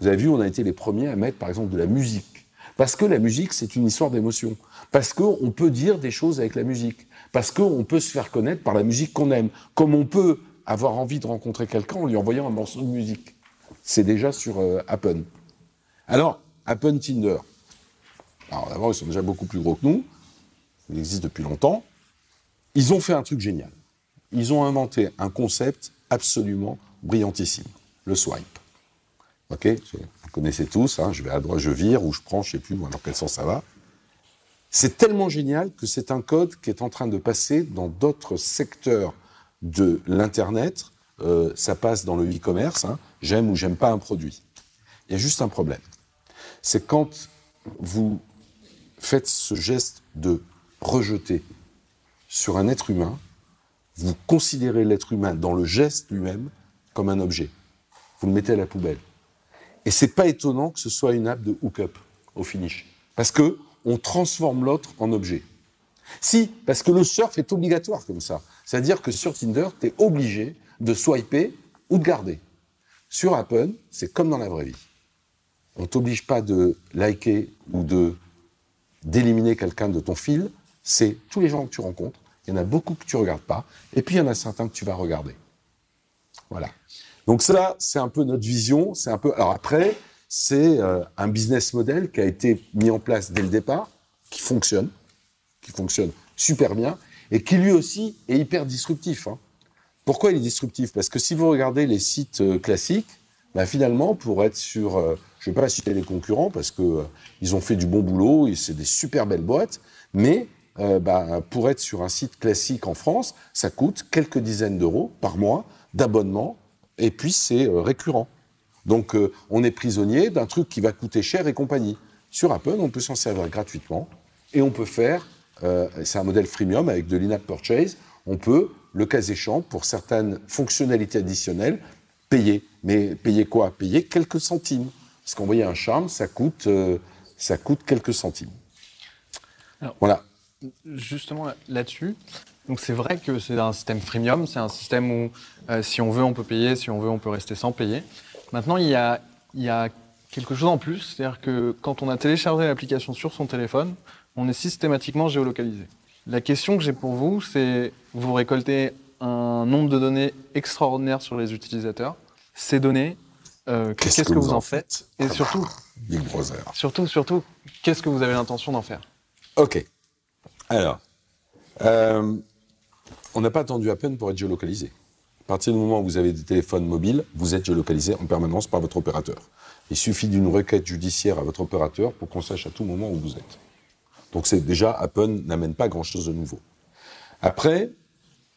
Vous avez vu, on a été les premiers à mettre, par exemple, de la musique. Parce que la musique, c'est une histoire d'émotion. Parce qu'on peut dire des choses avec la musique. Parce qu'on peut se faire connaître par la musique qu'on aime. Comme on peut avoir envie de rencontrer quelqu'un en lui envoyant un morceau de musique. C'est déjà sur euh, Appen. Alors, Appen Tinder. Alors d'abord, ils sont déjà beaucoup plus gros que nous. Ils existent depuis longtemps. Ils ont fait un truc génial. Ils ont inventé un concept absolument brillantissime. Le swipe. Ok Vous connaissez tous, hein, je vais à droite, je vire, ou je prends, je ne sais plus dans quel sens ça va. C'est tellement génial que c'est un code qui est en train de passer dans d'autres secteurs de l'Internet. Euh, ça passe dans le e-commerce. Hein, j'aime ou j'aime pas un produit. Il y a juste un problème. C'est quand vous faites ce geste de rejeter sur un être humain, vous considérez l'être humain dans le geste lui-même comme un objet. Vous le mettez à la poubelle. Et c'est pas étonnant que ce soit une app de hookup au finish. Parce que on transforme l'autre en objet. Si, parce que le surf est obligatoire comme ça. C'est-à-dire que sur Tinder, tu es obligé de swiper ou de garder. Sur Appen, c'est comme dans la vraie vie. On t'oblige pas de liker ou de d'éliminer quelqu'un de ton fil. C'est tous les gens que tu rencontres. Il y en a beaucoup que tu regardes pas. Et puis il y en a certains que tu vas regarder. Voilà. Donc ça, c'est un peu notre vision. C'est un peu. Alors après, c'est euh, un business model qui a été mis en place dès le départ, qui fonctionne, qui fonctionne super bien, et qui lui aussi est hyper disruptif. Hein. Pourquoi il est disruptif? Parce que si vous regardez les sites euh, classiques, bah, finalement, pour être sur, euh, je ne vais pas citer les concurrents parce que ils ont fait du bon boulot c'est des super belles boîtes, mais bah, pour être sur un site classique en France, ça coûte quelques dizaines d'euros par mois d'abonnement, et puis c'est récurrent. Donc euh, on est prisonnier d'un truc qui va coûter cher et compagnie. Sur Apple, on peut s'en servir gratuitement et on peut faire, euh, c'est un modèle freemium avec de l'in-app purchase, on peut, le cas échéant, pour certaines fonctionnalités additionnelles, payer. Mais payer quoi? Payer quelques centimes. Parce qu'envoyer un charme, ça coûte, euh, ça coûte quelques centimes. voilà. Justement là-dessus, donc c'est vrai que c'est un système freemium, c'est un système où si on veut on peut payer, si on veut on peut rester sans payer. Maintenant, il y a, quelque chose en plus, c'est-à-dire que quand on a téléchargé l'application sur son téléphone, on est systématiquement géolocalisé. La question que j'ai pour vous, c'est vous récoltez un nombre de données extraordinaire sur les utilisateurs. Ces données, euh, qu'est-ce que, vous en faites, Et surtout, Big Brother. Surtout, surtout, qu'est-ce que vous avez l'intention d'en faire Ok. Alors, euh, on n'a pas attendu à peine pour être géolocalisé. À partir du moment où vous avez des téléphones mobiles, vous êtes géolocalisé en permanence par votre opérateur. Il suffit d'une requête judiciaire à votre opérateur pour qu'on sache à tout moment où vous êtes. Donc c'est déjà Apple n'amène pas grand-chose de nouveau. Après,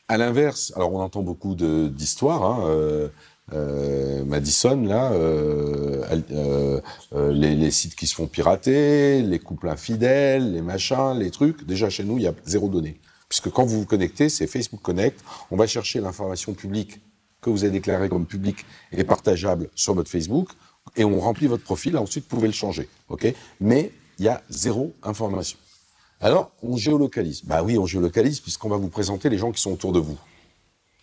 à l'inverse, alors on entend beaucoup d'histoires. Hein, euh, euh, Madison, là, euh, les, sites qui se font pirater, les couples infidèles, les machins, les trucs. Déjà chez nous, il y a zéro donnée. Puisque quand vous vous connectez, c'est Facebook Connect, on va chercher l'information publique que vous avez déclarée comme publique et partageable sur votre Facebook, et on remplit votre profil, ensuite vous pouvez le changer. Mais il y a zéro information. Alors, on géolocalise. Bah oui, on géolocalise puisqu'on va vous présenter les gens qui sont autour de vous.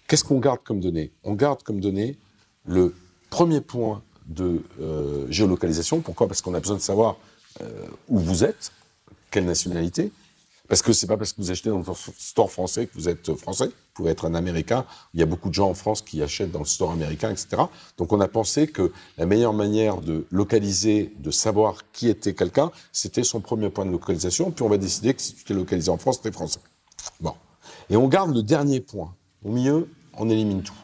Qu'est-ce qu'on garde comme données? On garde comme données le premier point de euh, géolocalisation. Pourquoi? Parce qu'on a besoin de savoir euh, où vous êtes, quelle nationalité, parce que c'est pas parce que vous achetez dans le store français que vous êtes français. Vous pouvez être un Américain. Il y a beaucoup de gens en France qui achètent dans le store américain, etc. Donc on a pensé que la meilleure manière de localiser, de savoir qui était quelqu'un, c'était son premier point de localisation. Puis on va décider que si tu t'es localisé en France, tu es français. Bon. Et on garde le dernier point. Au milieu, on élimine tout.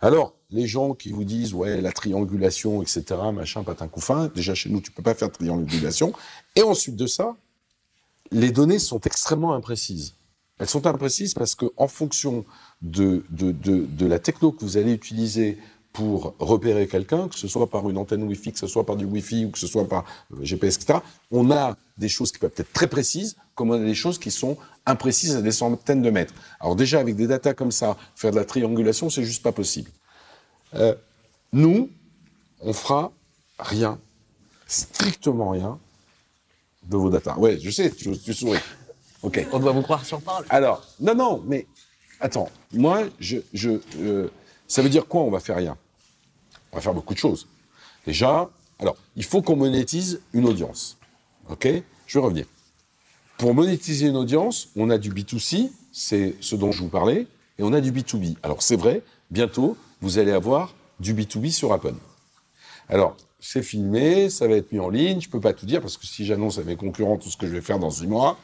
Alors, les gens qui vous disent, ouais, la triangulation, etc., machin, patin couffin, déjà chez nous, tu peux pas faire de triangulation. Et ensuite de ça, les données sont extrêmement imprécises. Elles sont imprécises parce que, en fonction de, la techno que vous allez utiliser pour repérer quelqu'un, que ce soit par une antenne Wi-Fi, que ce soit par du Wi-Fi ou que ce soit par euh, GPS, etc., on a des choses qui peuvent être très précises, comme on a des choses qui sont imprécises à des centaines de mètres. Alors déjà, avec des datas comme ça, faire de la triangulation, c'est juste pas possible. Euh, nous, on fera rien, strictement rien, de vos data. Ouais, je sais, tu, souris. Ok. On doit vous croire sur parole. Alors, non, non, mais attends, moi, je, je, euh, ça veut dire quoi On va faire rien? On va faire beaucoup de choses. Déjà, alors, il faut qu'on monétise une audience. Ok? Je vais revenir. Pour monétiser une audience, on a du B2C, c'est ce dont je vous parlais, et on a du B2B. Alors, c'est vrai, bientôt, vous allez avoir du B2B sur Apple. Alors, c'est filmé, ça va être mis en ligne. Je peux pas tout dire parce que si j'annonce à mes concurrents tout ce que je vais faire dans six mois,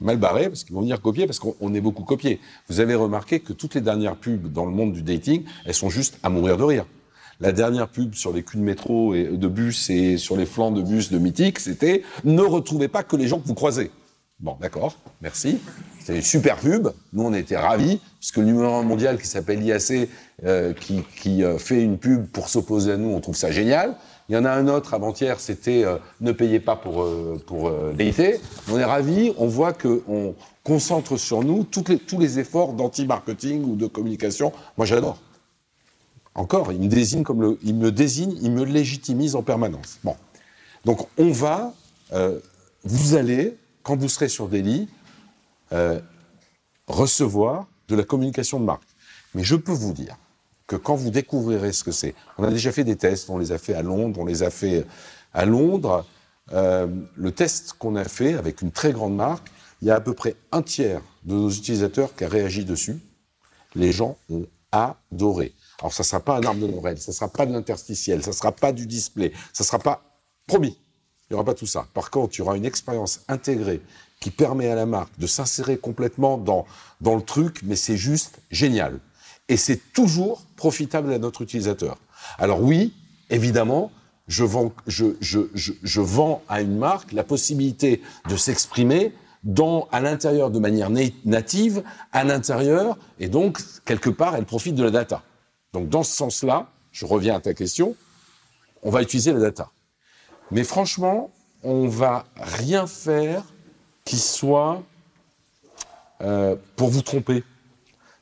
mal barré parce qu'ils vont venir copier parce qu'on est beaucoup copié. Vous avez remarqué que toutes les dernières pubs dans le monde du dating, elles sont juste à mourir de rire. La dernière pub sur les culs de métro et de bus et sur les flancs de bus de Mythique, c'était ne retrouvez pas que les gens que vous croisez. Bon, d'accord, merci. C'était une super pub. Nous, on était ravis, puisque le numéro mondial qui s'appelle IAC, euh, qui, qui euh, fait une pub pour s'opposer à nous, on trouve ça génial. Il y en a un autre avant-hier, c'était euh, ne payez pas pour euh, pour euh, On est ravis, on voit que on concentre sur nous toutes les, tous les efforts d'anti-marketing ou de communication. Moi, j'adore. Encore, il me désigne comme le, il me désigne, il me légitimise en permanence. Bon, donc on va, euh, vous allez quand vous serez sur Delhi, euh, recevoir de la communication de marque. Mais je peux vous dire que quand vous découvrirez ce que c'est, on a déjà fait des tests, on les a fait à Londres, on les a fait à Londres. Euh, le test qu'on a fait avec une très grande marque, il y a à peu près un tiers de nos utilisateurs qui a réagi dessus. Les gens ont adoré. Alors ça sera pas un arbre de Noël, ça sera pas de l'interstitiel, ça sera pas du display, ça sera pas promis. Il n'y aura pas tout ça. Par contre, il y aura une expérience intégrée qui permet à la marque de s'insérer complètement dans, dans le truc, mais c'est juste génial. Et c'est toujours profitable à notre utilisateur. Alors oui, évidemment, je vends, je, je, je, je vends à une marque la possibilité de s'exprimer dans, à l'intérieur de manière native, à l'intérieur, et donc, quelque part, elle profite de la data. Donc, dans ce sens-là, je reviens à ta question, on va utiliser la data. Mais franchement, on va rien faire qui soit euh, pour vous tromper.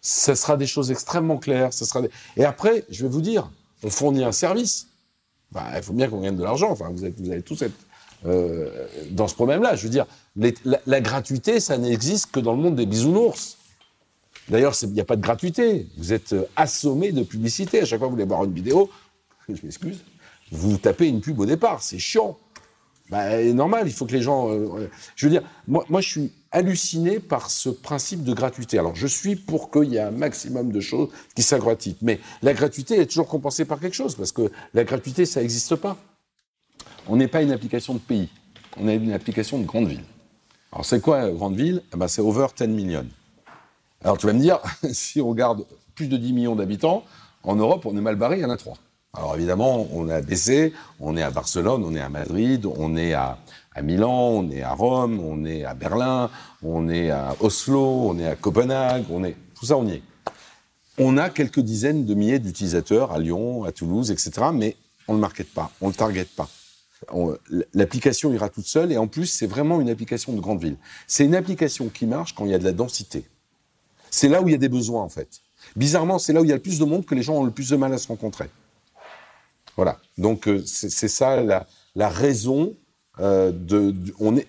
Ce sera des choses extrêmement claires. Ce sera Et après, je vais vous dire, on fournit un service. Bah, il faut bien qu'on gagne de l'argent. Enfin, vous, êtes, vous allez tous être euh, dans ce problème-là. Je veux dire, la, gratuité, ça n'existe que dans le monde des bisounours. D'ailleurs, il n'y a pas de gratuité. Vous êtes euh, assommé de publicité. À chaque fois que vous voulez voir une vidéo, je m'excuse, vous tapez une pub au départ. C'est chiant. Bah, normal, il faut que les gens. Euh, je veux dire, moi, je suis halluciné par ce principe de gratuité. Alors, je suis pour qu'il y ait un maximum de choses qui soient gratuites. Mais la gratuité est toujours compensée par quelque chose, parce que la gratuité, ça n'existe pas. On n'est pas une application de pays. On est une application de grande ville. Alors, c'est quoi grande ville? Eh ben, C'est over 10 millions. Alors, tu vas me dire, si on regarde plus de 10 millions d'habitants, en Europe, on est mal barré, il y en a trois. Alors évidemment, on à BC, on est à Barcelone, on est à Madrid, on est à, Milan, on est à Rome, on est à Berlin, on est à Oslo, on est à Copenhague, on est tout ça, on y est. On a quelques dizaines de milliers d'utilisateurs à Lyon, à Toulouse, etc. Mais on ne le market pas, on ne le target pas. L'application ira toute seule et en plus, c'est vraiment une application de grande ville. C'est une application qui marche quand il y a de la densité. C'est là où il y a des besoins en fait. Bizarrement, c'est là où il y a le plus de monde que les gens ont le plus de mal à se rencontrer. Voilà. Donc euh, c'est ça la raison euh,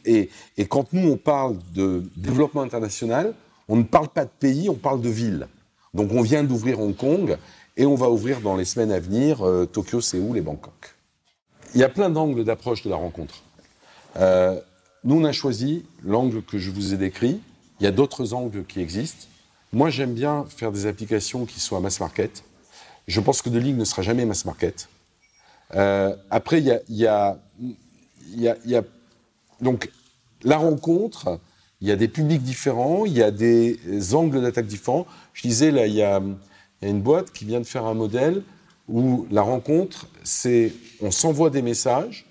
et, quand nous on parle de développement international, on ne parle pas de pays, on parle de ville. Donc on vient d'ouvrir Hong Kong et on va ouvrir dans les semaines à venir euh, Tokyo, Séoul et Bangkok. Il y a plein d'angles d'approche de la rencontre. Euh, nous on a choisi l'angle que je vous ai décrit. Il y a d'autres angles qui existent. Moi j'aime bien faire des applications qui soient mass market. Je pense que de ne sera jamais mass market. Après, il y, a, donc la rencontre. Il y a des publics différents, il y a des angles d'attaque différents. Je disais là, il y a, une boîte qui vient de faire un modèle où la rencontre, c'est on s'envoie des messages.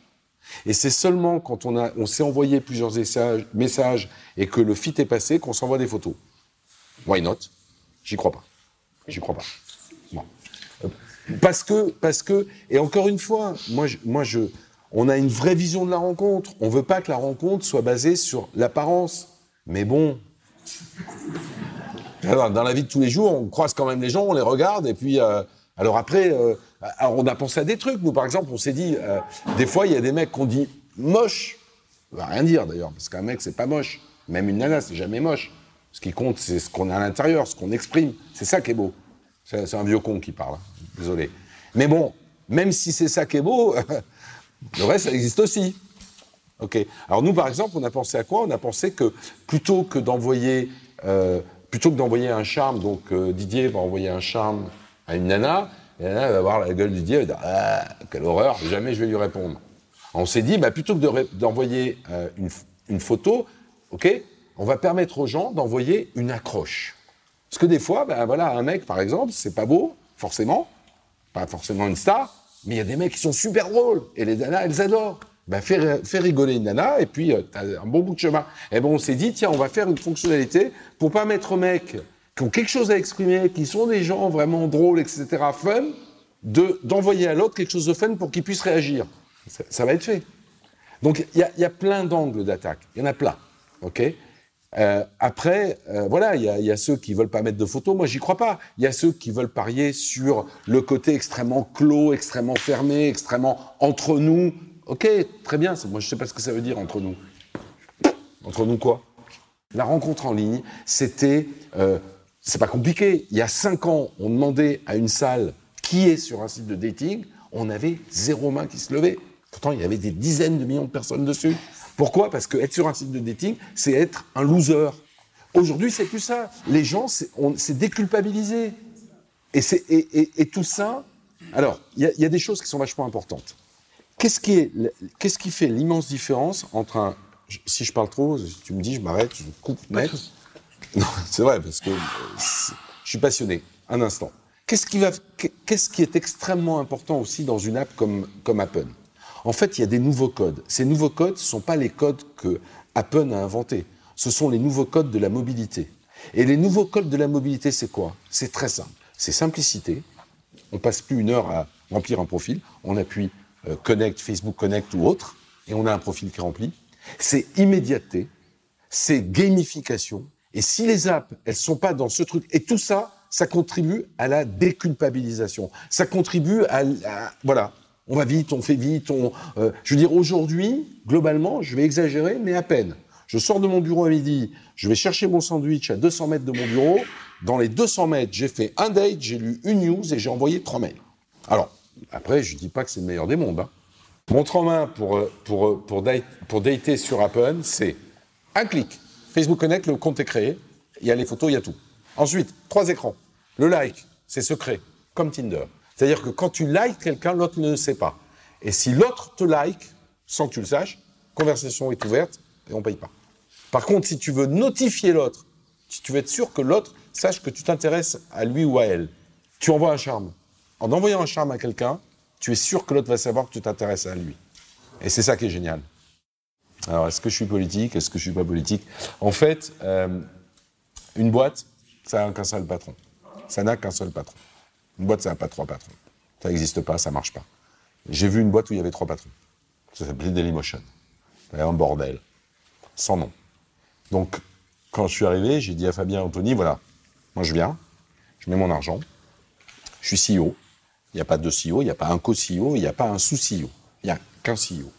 Et c'est seulement quand on, on s'est envoyé plusieurs messages, et que le fit est passé qu'on s'envoie des photos. Why not? J'y crois pas. J'y crois pas. Parce que, parce que, et encore une fois, moi, moi, je, on a une vraie vision de la rencontre. On veut pas que la rencontre soit basée sur l'apparence. Mais bon, dans la vie de tous les jours, on croise quand même les gens, on les regarde, et puis, euh, alors après, euh, alors on a pensé à des trucs. Nous, par exemple, on s'est dit, euh, des fois, il y a des mecs qu'on dit moche. Ça va rien dire d'ailleurs, parce qu'un mec, c'est pas moche. Même une nana, c'est jamais moche. Ce qui compte, c'est ce qu'on a à l'intérieur, ce qu'on exprime. C'est ça qui est beau. C'est un vieux con qui parle. Hein. Désolé. Mais bon, même si c'est ça qui est beau, le reste, ça existe aussi. Ok. Alors nous, par exemple, on a pensé à quoi? On a pensé que plutôt que d'envoyer, euh, plutôt que d'envoyer un charme, donc euh, Didier va envoyer un charme à une nana, et la nana va voir la gueule de Didier, et va dire ah, quelle horreur, jamais je vais lui répondre. On s'est dit, bah, plutôt que d'envoyer euh, une, photo, ok, on va permettre aux gens d'envoyer une accroche. Parce que des fois, ben voilà, un mec, par exemple, c'est pas beau, forcément, pas forcément une star, mais il y a des mecs qui sont super drôles, et les nanas, elles adorent. Ben, fais, rigoler une nana, et puis euh, tu as un bon bout de chemin. Et bon, on s'est dit, tiens, on va faire une fonctionnalité pour pas mettre aux mecs qui ont quelque chose à exprimer, qui sont des gens vraiment drôles, etc., fun, de, d'envoyer à l'autre quelque chose de fun pour qu'il puisse réagir. Ça, va être fait. Donc, il y y a plein d'angles d'attaque. Il y en a plein. OK? Euh, après, euh, voilà, il y a, ceux qui veulent pas mettre de photos. Moi, j'y crois pas. Il y a ceux qui veulent parier sur le côté extrêmement clos, extrêmement fermé, extrêmement entre nous. Ok, très bien. Moi, je sais pas ce que ça veut dire entre nous. Entre nous quoi? La rencontre en ligne, c'était, euh, c'est pas compliqué. Il y a cinq ans, on demandait à une salle qui est sur un site de dating, on avait zéro main qui se levait. Pourtant, il y avait des dizaines de millions de personnes dessus. Pourquoi? Parce que être sur un site de dating, c'est être un loser. Aujourd'hui, c'est plus ça. Les gens, c'est déculpabilisé. Et, c'est- et- et- et tout ça, alors, il y, a- il y a des choses qui sont vachement importantes. Qu'est-ce qui, qui fait l'immense différence entre un. Si je parle trop, tu me dis, je m'arrête, je coupe net. Non, c'est vrai, parce que euh, je suis passionné. Un instant. Qu'est-ce qui, qui est extrêmement important aussi dans une app comme, comme Appen? En fait, il y a des nouveaux codes. Ces nouveaux codes, ne sont pas les codes que Appen a inventés. Ce sont les nouveaux codes de la mobilité. Et les nouveaux codes de la mobilité, c'est quoi? C'est très simple. C'est simplicité. On passe plus une heure à remplir un profil. On appuie euh, Connect, Facebook Connect ou autre, et on a un profil qui est rempli. C'est immédiateté, c'est gamification. Et si les apps, elles sont pas dans ce truc, et tout ça, ça contribue à la déculpabilisation. Ça contribue à, à- voilà. On va vite, on fait vite. On, euh, je veux dire, aujourd'hui, globalement, je vais exagérer, mais à peine. Je sors de mon bureau à midi, je vais chercher mon sandwich à 200 mètres de mon bureau. Dans les 200 mètres, j'ai fait un date, j'ai lu une news et j'ai envoyé trois mails. Alors, après, je dis pas que c'est le meilleur des mondes. Hein. Montre en main pour, euh, pour, euh, pour, date, pour dater sur Appen, c'est un clic. Facebook Connect, le compte est créé. Il y a les photos, il y a tout. Ensuite, trois écrans. Le like, c'est secret, comme Tinder. C'est-à-dire que quand tu likes quelqu'un, l'autre ne le sait pas. Et si l'autre te like, sans que tu le saches, conversation est ouverte et on paye pas. Par contre, si tu veux notifier l'autre, si tu veux être sûr que l'autre sache que tu t'intéresses à lui ou à elle, tu envoies un charme. En envoyant un charme à quelqu'un, tu es sûr que l'autre va savoir que tu t'intéresses à lui. Et c'est ça qui est génial. Alors, est-ce que je suis politique? Est-ce que je suis pas politique? En fait, euh, une boîte, ça n'a qu'un seul patron. Ça n'a qu'un seul patron. Une boîte, ça n'a pas trois patrons. Ça n'existe pas, ça marche pas. J'ai vu une boîte où il y avait trois patrons. Ça s'appelait Dailymotion. C'était un bordel. Sans nom. Donc, quand je suis arrivé, j'ai dit à Fabien Anthony, voilà, moi je viens, je mets mon argent, je suis CEO. Il n'y a pas de CEO, il n'y a pas un co-CEO, il n'y a pas un sous-CEO. Il n'y a qu'un CEO.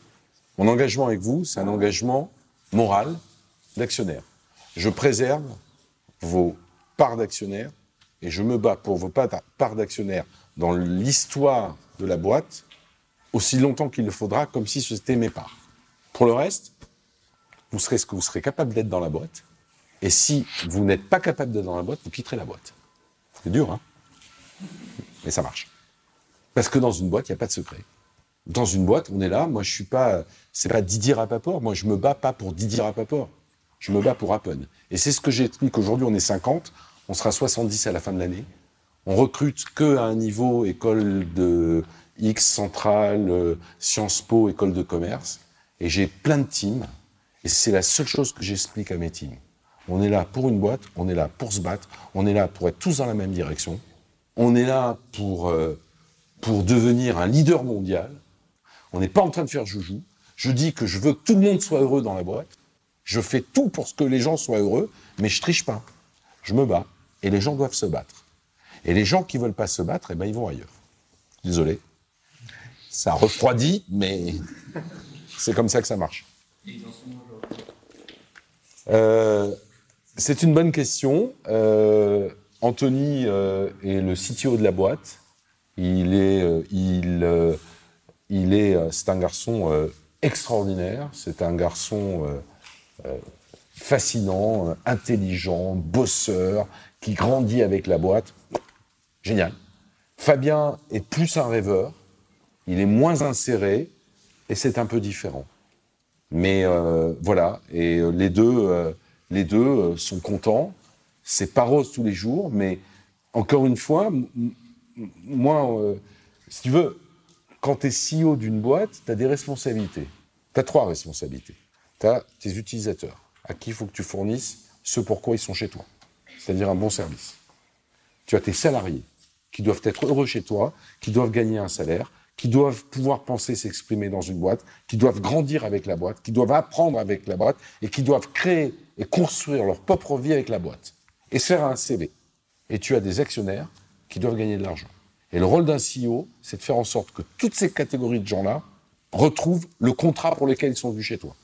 Mon engagement avec vous, c'est un engagement moral d'actionnaire. Je préserve vos parts d'actionnaires et je me bats pour vos pa- parts d'actionnaires dans l'histoire de la boîte aussi longtemps qu'il le faudra, comme si c'était mes parts. Pour le reste, vous serez ce que vous serez capable d'être dans la boîte. Et si vous n'êtes pas capable d'être dans la boîte, vous quitterez la boîte. C'est dur, hein? Mais ça marche. Parce que dans une boîte, il n'y a pas de secret. Dans une boîte, on est là. Moi, je suis pas. C'est pas Didier Rapaport. Moi, je me bats pas pour Didier Rapaport. Je me bats pour Appen. Et c'est ce que j'explique. Aujourd'hui, on est 50. On sera 70 à la fin de l'année. On recrute que à un niveau école de X centrale, euh, Sciences Po, école de commerce. Et j'ai plein de teams. Et c'est la seule chose que j'explique à mes teams. On est là pour une boîte, on est là pour se battre, on est là pour être tous dans la même direction. On est là pour, euh, pour devenir un leader mondial. On n'est pas en train de faire joujou. Je dis que je veux que tout le monde soit heureux dans la boîte. Je fais tout pour que les gens soient heureux, mais je triche pas. Je me bats. Et les gens doivent se battre. Et les gens qui veulent pas se battre, eh ben, ils vont ailleurs. Désolé. Ça refroidit, mais c'est comme ça que ça marche. Euh, c'est une bonne question. Euh, Anthony euh, est le CTO de la boîte. Il est, il, il est, c'est un garçon extraordinaire. C'est un garçon fascinant, intelligent, bosseur, qui grandit avec la boîte. Génial. Fabien est plus un rêveur. Il est moins inséré et c'est un peu différent. Mais euh, voilà, et euh, les deux, euh, les deux sont contents. C'est pas rose tous les jours, mais encore une fois, moi, si tu veux, quand tu es CEO d'une boîte, tu as des responsabilités. Tu as trois responsabilités. Tu as tes utilisateurs, à qui il faut que tu fournisses ce pourquoi ils sont chez toi, c'est-à-dire un bon service. Tu as tes salariés, qui doivent être heureux chez toi, qui doivent gagner un salaire, qui doivent pouvoir penser, s'exprimer dans une boîte, qui doivent grandir avec la boîte, qui doivent apprendre avec la boîte et qui doivent créer et construire leur propre vie avec la boîte et se faire un CV. Et tu as des actionnaires qui doivent gagner de l'argent. Et le rôle d'un CEO, c'est de faire en sorte que toutes ces catégories de gens-là retrouvent le contrat pour lequel ils sont venus chez toi.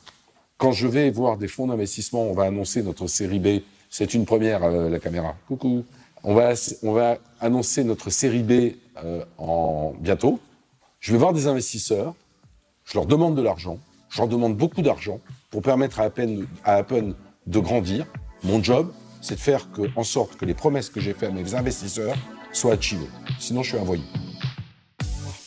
Quand je vais voir des fonds d'investissement, on va annoncer notre série B. C'est une première, euh, la caméra. Coucou. On va, on va annoncer notre série B euh, en bientôt. Je vais voir des investisseurs, je leur demande de l'argent, je leur demande beaucoup d'argent pour permettre à Appen, à Appen de grandir. Mon job, c'est de faire en sorte que les promesses que j'ai faites à mes investisseurs soit achievée. Sinon, je suis un voyou.